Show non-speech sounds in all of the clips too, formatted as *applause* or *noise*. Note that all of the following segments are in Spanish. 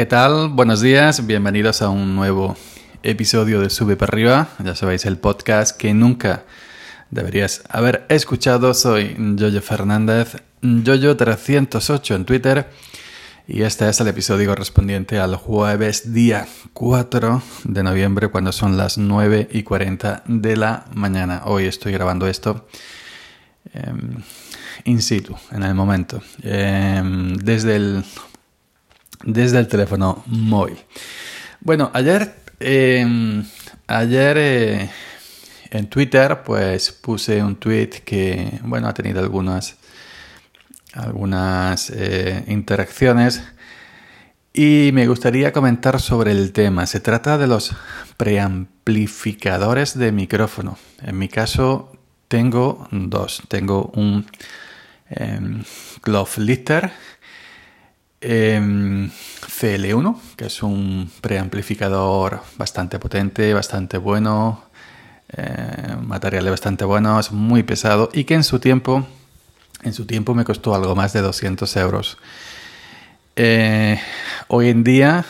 ¿Qué tal? Buenos días, bienvenidos a un nuevo episodio de Sube para arriba. Ya sabéis, el podcast que nunca deberías haber escuchado. Soy Jojo Fernández, Jojo308 en Twitter. Y este es el episodio correspondiente al jueves día 4 de noviembre, cuando son las 9 y 40 de la mañana. Hoy estoy grabando esto em, in situ, en el momento, em, desde, el, desde el teléfono móvil. Bueno, ayer, em, ayer eh, en Twitter, pues puse un tweet que, bueno, ha tenido algunas algunas eh, interacciones y me gustaría comentar sobre el tema. Se trata de los preamplificadores de micrófono. En mi caso tengo dos. Tengo un eh, Lister em, CL1, que es un preamplificador bastante potente, bastante bueno, eh, materiales bastante buenos, muy pesado y que en su tiempo en su tiempo me costó algo más de 200 euros. Eh, hoy en día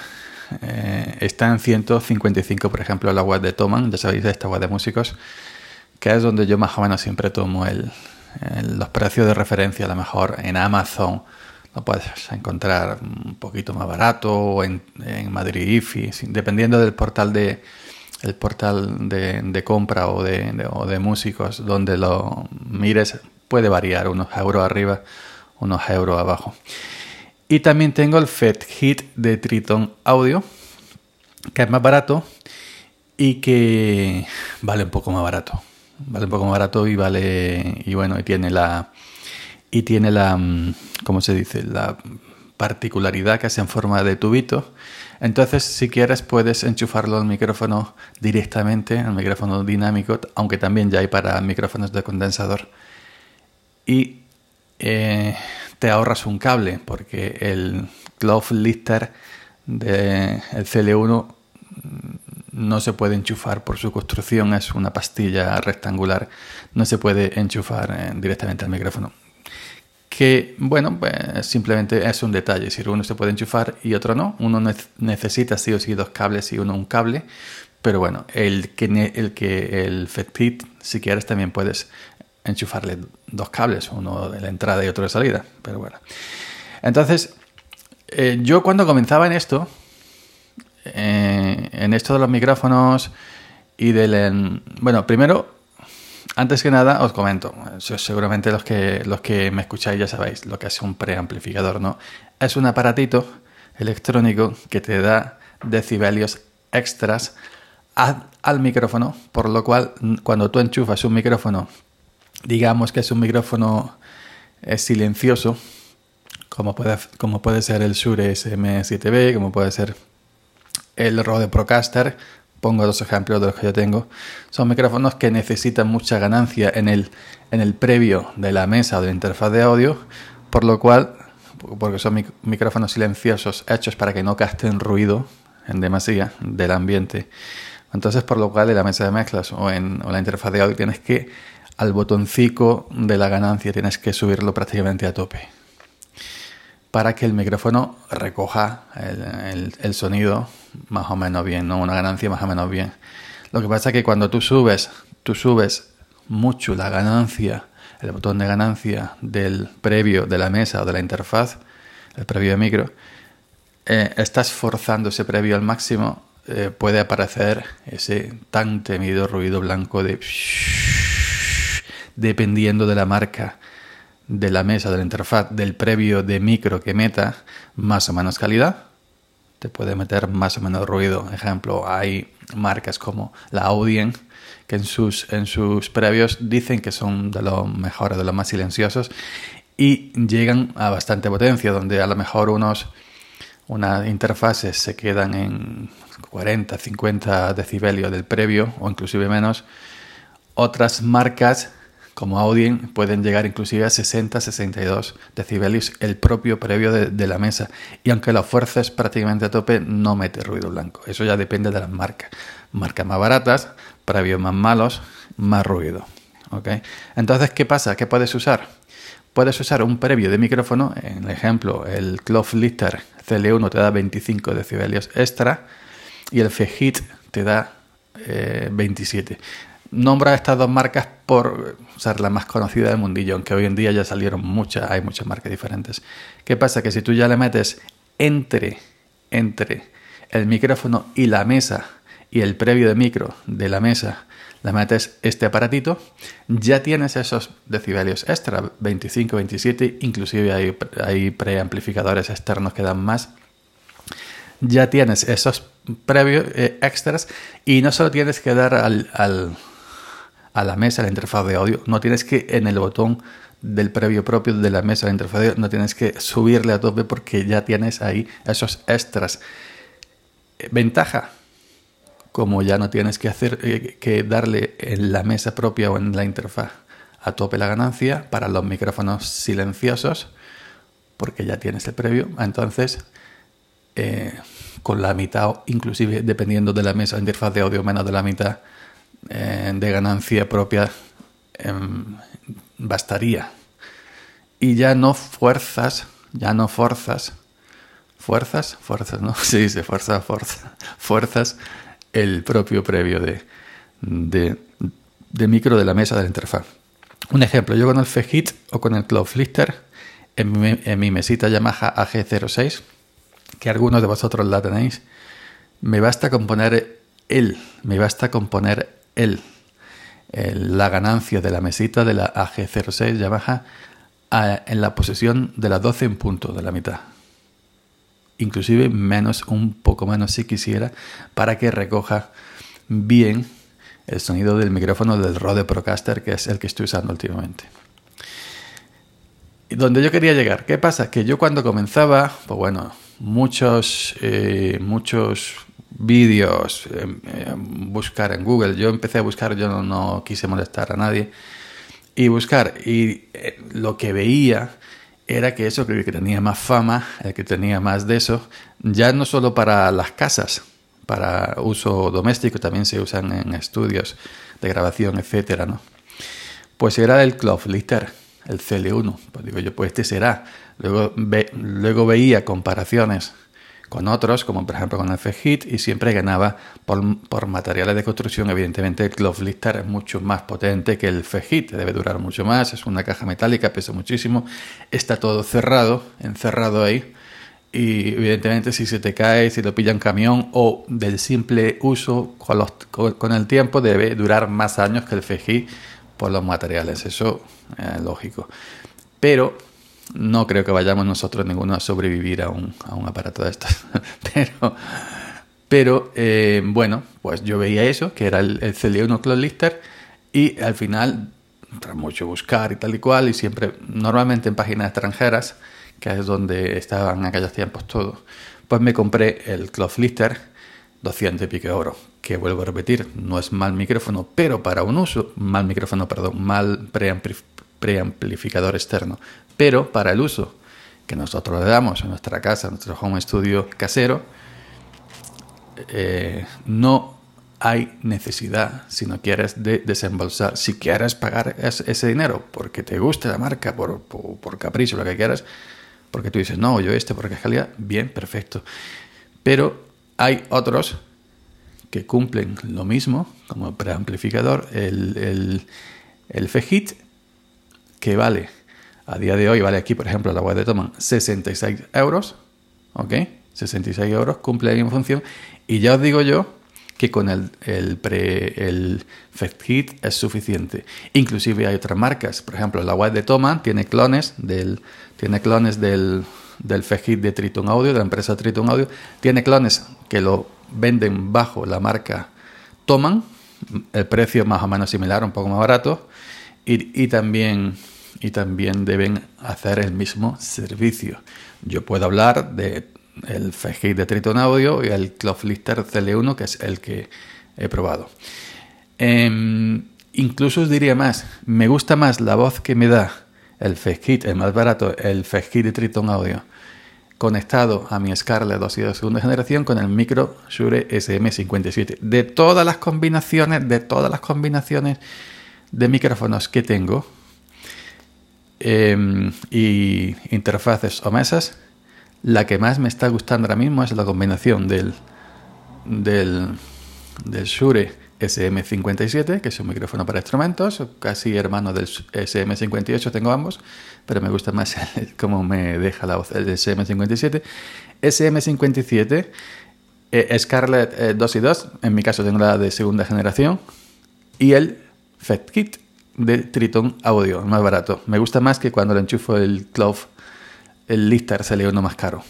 eh, está en 155, por ejemplo, la web de Toman, ya sabéis, esta web de músicos, que es donde yo más o menos siempre tomo el, los precios de referencia. A lo mejor en Amazon lo puedes encontrar un poquito más barato o en, Madrid IFI, dependiendo del portal de el portal de, compra o de, o de músicos donde lo mires puede variar, unos euros arriba, unos euros abajo. Y también tengo el FET Hit de Triton Audio, que es más barato y que vale un poco más barato. Vale un poco más barato y vale y bueno, y tiene la y tiene la mm, ¿cómo se dice? la particularidad que es en forma de tubito. Entonces, si quieres puedes enchufarlo al micrófono directamente, al micrófono dinámico, aunque también ya hay para micrófonos de condensador y eh, te ahorras un cable porque el Glove Lister del CL1 no se puede enchufar por su construcción, es una pastilla rectangular, no se puede enchufar eh, directamente al micrófono. Que bueno, pues simplemente es un detalle, si uno se puede enchufar y otro no, uno necesita sí o sí dos cables y uno un cable, pero bueno, el que el, que el FETIT, si quieres también puedes enchufarle dos cables, uno de la entrada y otro de salida, pero bueno. Entonces, eh, yo cuando comenzaba en esto, eh, en esto de los micrófonos y del... Bueno, primero, antes que nada, os comento, seguramente los que, los que me escucháis ya sabéis lo que es un preamplificador, ¿no? Es un aparatito electrónico que te da decibelios extras al micrófono, por lo cual cuando tú enchufas un micrófono digamos que es un micrófono eh, silencioso, como puede, como puede ser el Shure SM7B, como puede ser el Rode Procaster, pongo dos ejemplos de los que yo tengo, son micrófonos que necesitan mucha ganancia en el, en el previo de la mesa o de la interfaz de audio, por lo cual, porque son micrófonos silenciosos hechos para que no casten ruido en demasía del ambiente, entonces por lo cual en la mesa de mezclas o en o la interfaz de audio tienes que al botoncito de la ganancia tienes que subirlo prácticamente a tope. Para que el micrófono recoja el, sonido más o menos bien, ¿no? Una ganancia más o menos bien. Lo que pasa es que cuando tú subes, tú subes mucho la ganancia, el botón de ganancia del previo de la mesa o de la interfaz, el previo de micro, eh, estás forzando ese previo al máximo, eh, puede aparecer ese tan temido ruido blanco de *laughs* dependiendo de la marca de la mesa, de la interfaz, del previo de micro que meta, más o menos calidad. Te puede meter más o menos ruido. Ejemplo, hay marcas como la Audien que en sus, en sus previos dicen que son de los mejores, de los más silenciosos y llegan a bastante potencia, donde a lo mejor unos unas interfaces se quedan en 40, 50 decibelios del previo o inclusive menos. Otras marcas como Audien pueden llegar inclusive a 60-62 decibelios el propio previo de, la mesa. Y aunque lo fuerces prácticamente a tope, no mete ruido blanco. Eso ya depende de las marcas. Marcas más baratas, previos más malos, más ruido. ¿Okay? Entonces, ¿qué pasa? ¿Qué puedes usar? puedes usar un previo de micrófono, en el ejemplo, el Cloth Lister CL1 te da 25 decibelios extra y el Fehit te da 27. Nombra estas dos marcas por ser la más conocida del mundillo, aunque hoy en día ya salieron muchas, hay muchas marcas diferentes. ¿Qué pasa? Que si tú ya le metes entre, entre el micrófono y la mesa y el previo de micro de la mesa le metes este aparatito, ya tienes esos decibelios extra, 25, 27, inclusive hay, hay preamplificadores externos que dan más. Ya tienes esos previos eh, extras y no solo tienes que dar al, a la mesa, la interfaz de audio, no tienes que en el botón del previo propio de la mesa, la interfaz de audio, no tienes que subirle a tope porque ya tienes ahí esos extras. Ventaja, como ya no tienes que hacer eh, que darle en la mesa propia o en la interfaz a tope la ganancia para los micrófonos silenciosos, porque ya tienes el previo, entonces eh, con la mitad, inclusive dependiendo de la mesa o interfaz de audio, menos de la mitad eh, de ganancia propia em, bastaría. Y ya no fuerzas, ya no forzas fuerzas, fuerzas, ¿no? *laughs* Se dice fuerza, fuerza, fuerzas el propio previo de, de, micro de la mesa de la interfaz. Un ejemplo, yo con el Fehit o con el Cloud Lister en mi, en mi mesita Yamaha AG06, que algunos de vosotros la tenéis, me basta con poner el, me basta con poner el, la ganancia de la mesita de la AG06 Yamaha en la posición de las 12 en punto de la mitad inclusive menos, un poco menos si quisiera, para que recoja bien el sonido del micrófono del Rode Procaster, que es el que estoy usando últimamente. Y donde yo quería llegar, ¿qué pasa? Que yo cuando comenzaba, pues bueno, muchos, eh, muchos vídeos, em, em, buscar en Google, yo empecé a buscar, yo no, no quise molestar a nadie, y buscar, y eh, lo que veía era que eso, que tenía más fama, el que tenía más de eso, ya no solo para las casas, para uso doméstico, también se usan en estudios de grabación, etcétera, ¿no? Pues era el Cloth Lister, el CL1. Pues digo yo, pues este será. Luego, luego veía comparaciones con otros, como por ejemplo con el Fehit, y siempre ganaba por, materiales de construcción. Evidentemente, el Cloth Lister es mucho más potente que el Fehit, debe durar mucho más, es una caja metálica, pesa muchísimo, está todo cerrado, encerrado ahí. Y evidentemente, si se te cae, si lo pilla un camión o del simple uso con, los, con, el tiempo, debe durar más años que el Fehit por los materiales. Eso es lógico. Pero no creo que vayamos nosotros ninguno a sobrevivir a un, a un aparato de estos. *laughs* pero, eh, bueno, pues yo veía eso, que era el, el CL1 Cloud Lister, y al final, tras mucho buscar y tal y cual, y siempre, normalmente en páginas extranjeras, que es donde estaban en aquellos tiempos todos, pues me compré el Cloud Lister 200 y pico euros, que vuelvo a repetir, no es mal micrófono, pero para un uso, mal micrófono, perdón, mal preamplificador externo, pero para el uso que nosotros le damos en nuestra casa, en nuestro home studio casero, eh, no hay necesidad, si no quieres, de desembolsar. Si quieres pagar ese, dinero porque te guste la marca, por, por, capricho, lo que quieras, porque tú dices, no, yo este porque es calidad, bien, perfecto. Pero hay otros que cumplen lo mismo como preamplificador, el, el, el que vale a día de hoy vale aquí, por ejemplo, la web de Toman 66 euros. ¿Ok? 66 euros, cumple la misma función. Y ya os digo yo que con el, el, pre, el es suficiente. Inclusive hay otras marcas. Por ejemplo, la web de Toman tiene clones del, tiene clones del, del de Triton Audio, de la empresa Triton Audio. Tiene clones que lo venden bajo la marca Toman. El precio más o menos similar, un poco más barato. Y, y también y también deben hacer el mismo servicio. Yo puedo hablar de el de Triton Audio y el Lister CL1, que es el que he probado. Em, incluso os diría más, me gusta más la voz que me da el FGI, el más barato, el FGI de Triton Audio, conectado a mi Scarlett 2 y de segunda generación con el micro Shure SM57. De todas las combinaciones, de todas las combinaciones de micrófonos que tengo, em, y interfaces o mesas, la que más me está gustando ahora mismo es la combinación del, del, Shure SM57, que es un micrófono para instrumentos, casi hermano del SM58, tengo ambos, pero me gusta más *laughs* cómo me deja la voz el SM57. SM57, eh, Scarlett 2 eh, y 2, en mi caso tengo la de segunda generación, y el FetKit de Triton Audio, más barato. Me gusta más que cuando le enchufo el Clove, el Lister sale uno más caro.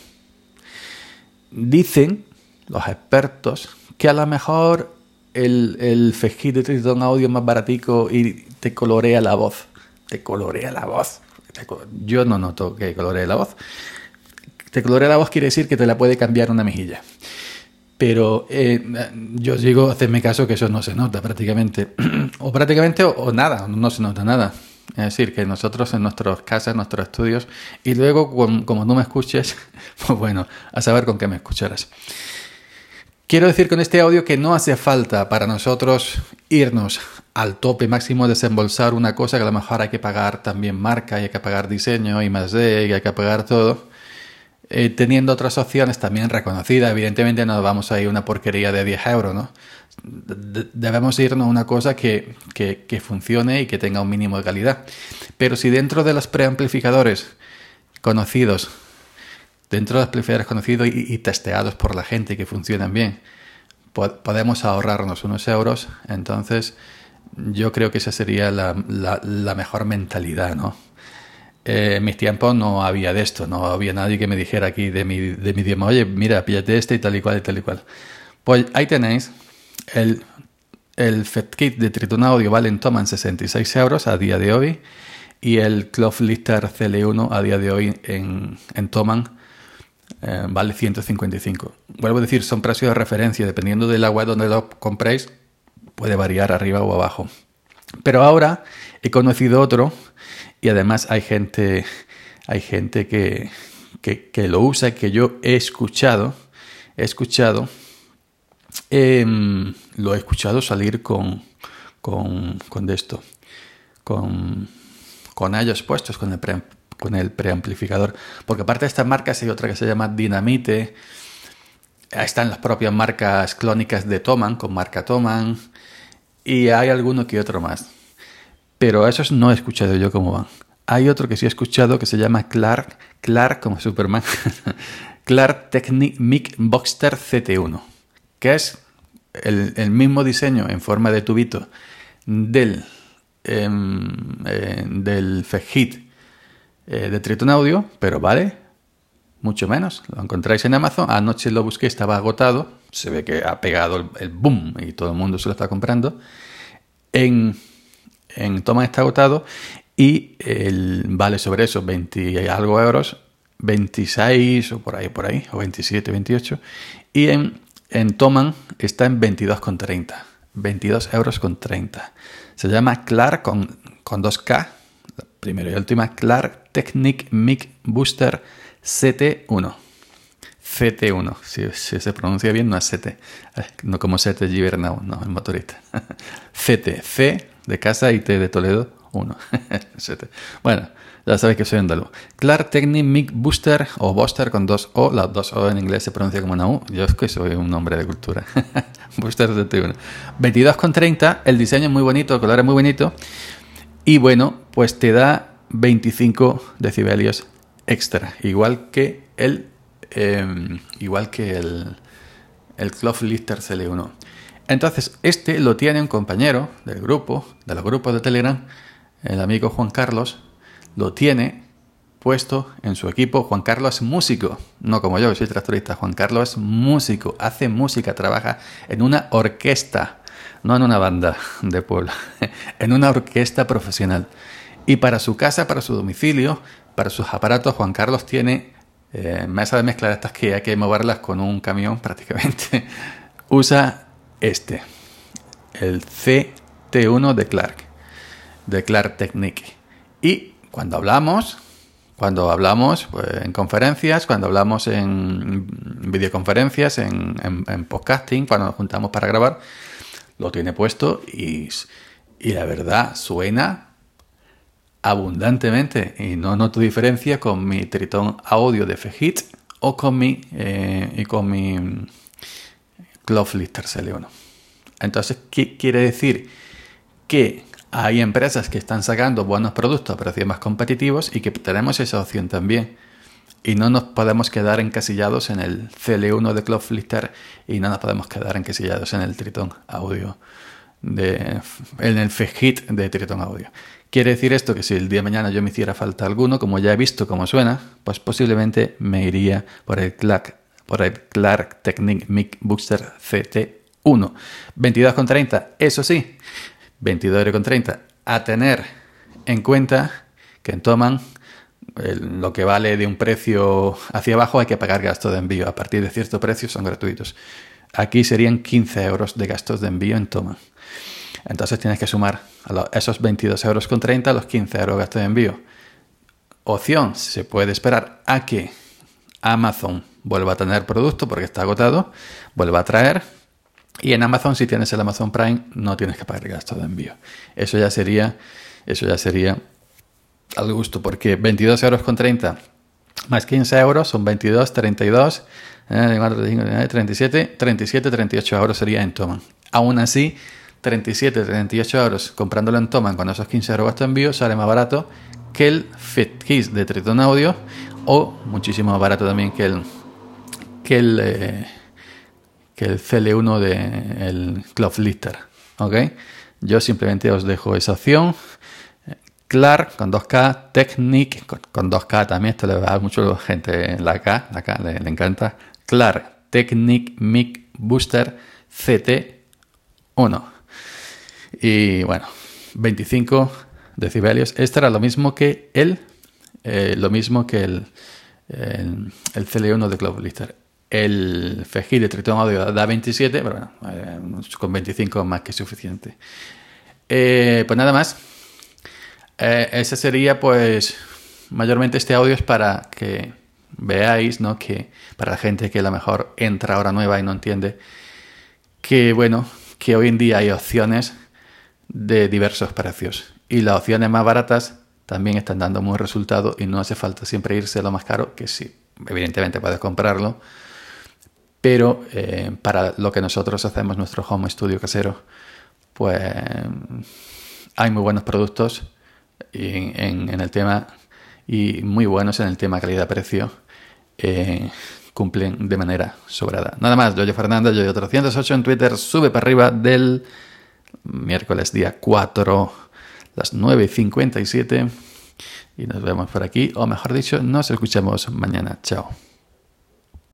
Dicen los expertos que a lo mejor el, el de Triton Audio es más baratico y te colorea la voz. Te colorea la voz. Yo no noto que coloree la voz. Te colorea la voz quiere decir que te la puede cambiar una mejilla. Pero eh, yo digo, hacerme caso que eso no se nota prácticamente. *clears throat* o prácticamente o, nada, no se nota nada. Es decir, que nosotros en nuestras casas, en nuestros estudios, y luego como no me escuches, *laughs* pues bueno, a saber con qué me escucharás. Quiero decir con este audio que no hace falta para nosotros irnos al tope máximo, desembolsar una cosa que a lo mejor hay que pagar también marca, y hay que pagar diseño y más de, y hay que pagar todo. Eh, teniendo otras opciones también reconocidas, evidentemente no vamos a ir a una porquería de 10 euros, ¿no? debemos irnos a una cosa que, que, funcione y que tenga un mínimo de calidad. Pero si dentro de los preamplificadores conocidos dentro de los amplificadores conocidos y, testeados por la gente que funcionan bien, podemos ahorrarnos unos euros, entonces yo creo que esa sería la, mejor mentalidad, ¿no? Eh, en mis tiempos no había de esto, no había nadie que me dijera aquí de mi, de mi idioma, oye, mira, píllate este y tal y cual y tal y cual. Pues ahí tenéis el, el FedKit de Triton Audio vale en Toman 66 euros a día de hoy y el Lister CL1 a día de hoy en, en Toman eh, vale 155. Vuelvo a decir, son precios de referencia, dependiendo del agua donde lo compréis, puede variar arriba o abajo. Pero ahora he conocido otro y además hay gente, hay gente que, que, lo usa, que yo he escuchado, he escuchado, em, lo he escuchado salir con, con, con esto, con, con ellos puestos, con el con el preamplificador. Porque aparte de estas marcas hay otra que se llama Dinamite. Están las propias marcas clónicas de Toman, con marca Toman. Y hay alguno que otro más. Pero esos no he escuchado yo cómo van. Hay otro que sí he escuchado que se llama Clark, Clark como Superman, *laughs* Clark Technic Mic Boxster CT1, que es el, mismo diseño en forma de tubito del, em, eh, del eh, de Triton Audio, pero vale mucho menos. Lo encontráis en Amazon. Anoche lo busqué, estaba agotado. Se ve que ha pegado el, boom y todo el mundo se lo está comprando. En, en Toma está agotado y el, vale sobre eso 20 y algo euros, 26 o por ahí, por ahí, o 27, 28. Y en, en Toman está en 22,30. 22 euros con 30. Se llama Clark con, con 2K primero y última, Clark Technic Mic Booster CT1. CT1, si, se pronuncia bien, no es CT, no como CT Gibernau, no, el motorista. CT, *laughs* C de casa y T de Toledo, 1. *laughs* bueno, ya sabéis que soy andaluz. Clark Technic Mic Booster o Booster con dos O, las dos O en inglés se pronuncia como una U, yo es que soy un nombre de cultura. Booster CT1. 22,30, el diseño es muy bonito, el color es muy bonito. Y bueno, pues te da 25 decibelios extra, igual que el, em, igual que el, el Cloth Lister CL1. Entonces, este lo tiene un compañero del grupo, de los grupos de Telegram, el amigo Juan Carlos, lo tiene puesto en su equipo. Juan Carlos es músico, no como yo, soy tractorista. Juan Carlos es músico, hace música, trabaja en una orquesta no en una banda de pueblo, *laughs* en una orquesta profesional. Y para su casa, para su domicilio, para sus aparatos, Juan Carlos tiene eh, mesa de mezcla estas que hay que moverlas con un camión prácticamente. *laughs* Usa este, el CT1 de Clark, de Clark Technique. Y cuando hablamos, cuando hablamos pues, en conferencias, cuando hablamos en videoconferencias, en, podcasting, cuando nos juntamos para grabar, lo tiene puesto y, y la verdad suena abundantemente y no noto diferencia con mi Triton Audio de Fejit o con mi, eh, y con mi Cloud Lister CL1. Entonces, ¿qué quiere decir? Que hay empresas que están sacando buenos productos a precios más competitivos y que tenemos esa opción también. Y no nos podemos quedar encasillados en el CL1 de Cloudflare y no nos podemos quedar encasillados en el Triton Audio, en el FHIT de Triton Audio. Quiere decir esto que si el día de mañana yo me hiciera falta alguno, como ya he visto cómo suena, pues posiblemente me iría por el Clark, por el Clark Technic Mic Booster CT1. 22,30, eso sí, 22,30 a tener en cuenta que en Toman lo que vale de un precio hacia abajo hay que pagar gastos de envío. A partir de cierto precio son gratuitos. Aquí serían 15 euros de gastos de envío en Toma. Entonces tienes que sumar a esos 22 euros con 30 los 15 euros de gasto de envío. Opción, se puede esperar a que Amazon vuelva a tener producto porque está agotado, vuelva a traer. Y en Amazon, si tienes el Amazon Prime, no tienes que pagar gastos de envío. Eso ya sería, eso ya sería al gusto, porque 22 euros con 30 más 15 euros son 22, 32, 37, 37, 38 euros sería en Toman. Aún así, 37, 38 euros comprándolo en Toman con esos 15 euros de envío sale más barato que el Fit Keys de Triton Audio o muchísimo más barato también que el que el, eh, que el CL1 de el Cloud Lister. ¿ok? Yo simplemente os dejo esa opción. Clark con 2K, Technic con, 2K también, esto le va a mucho gente en la K, la K le, encanta. Clark, Technic Mic Booster CT1. Y bueno, 25 decibelios. Este era lo mismo que el, eh, lo mismo que el, el, CL1 de Cloud Lister. El FEJI de Triton Audio da 27, pero bueno, eh, con 25 más que suficiente. Eh, pues nada más. Eh, ese sería pues mayormente este audio es para que veáis, ¿no? Que para la gente que a lo mejor entra ahora nueva y no entiende, que bueno, que hoy en día hay opciones de diversos precios. Y las opciones más baratas también están dando muy resultado y no hace falta siempre irse a lo más caro, que sí, evidentemente puedes comprarlo, pero eh, para lo que nosotros hacemos, nuestro home studio casero, pues hay muy buenos productos en, el tema y muy buenos en el tema calidad-precio. Eh, cumplen de manera sobrada. Nada más, yo Fernando, yo 308 en Twitter, sube para arriba del miércoles día 4, las 9 y 57. Y nos vemos por aquí, o mejor dicho, nos escuchamos mañana. Chao.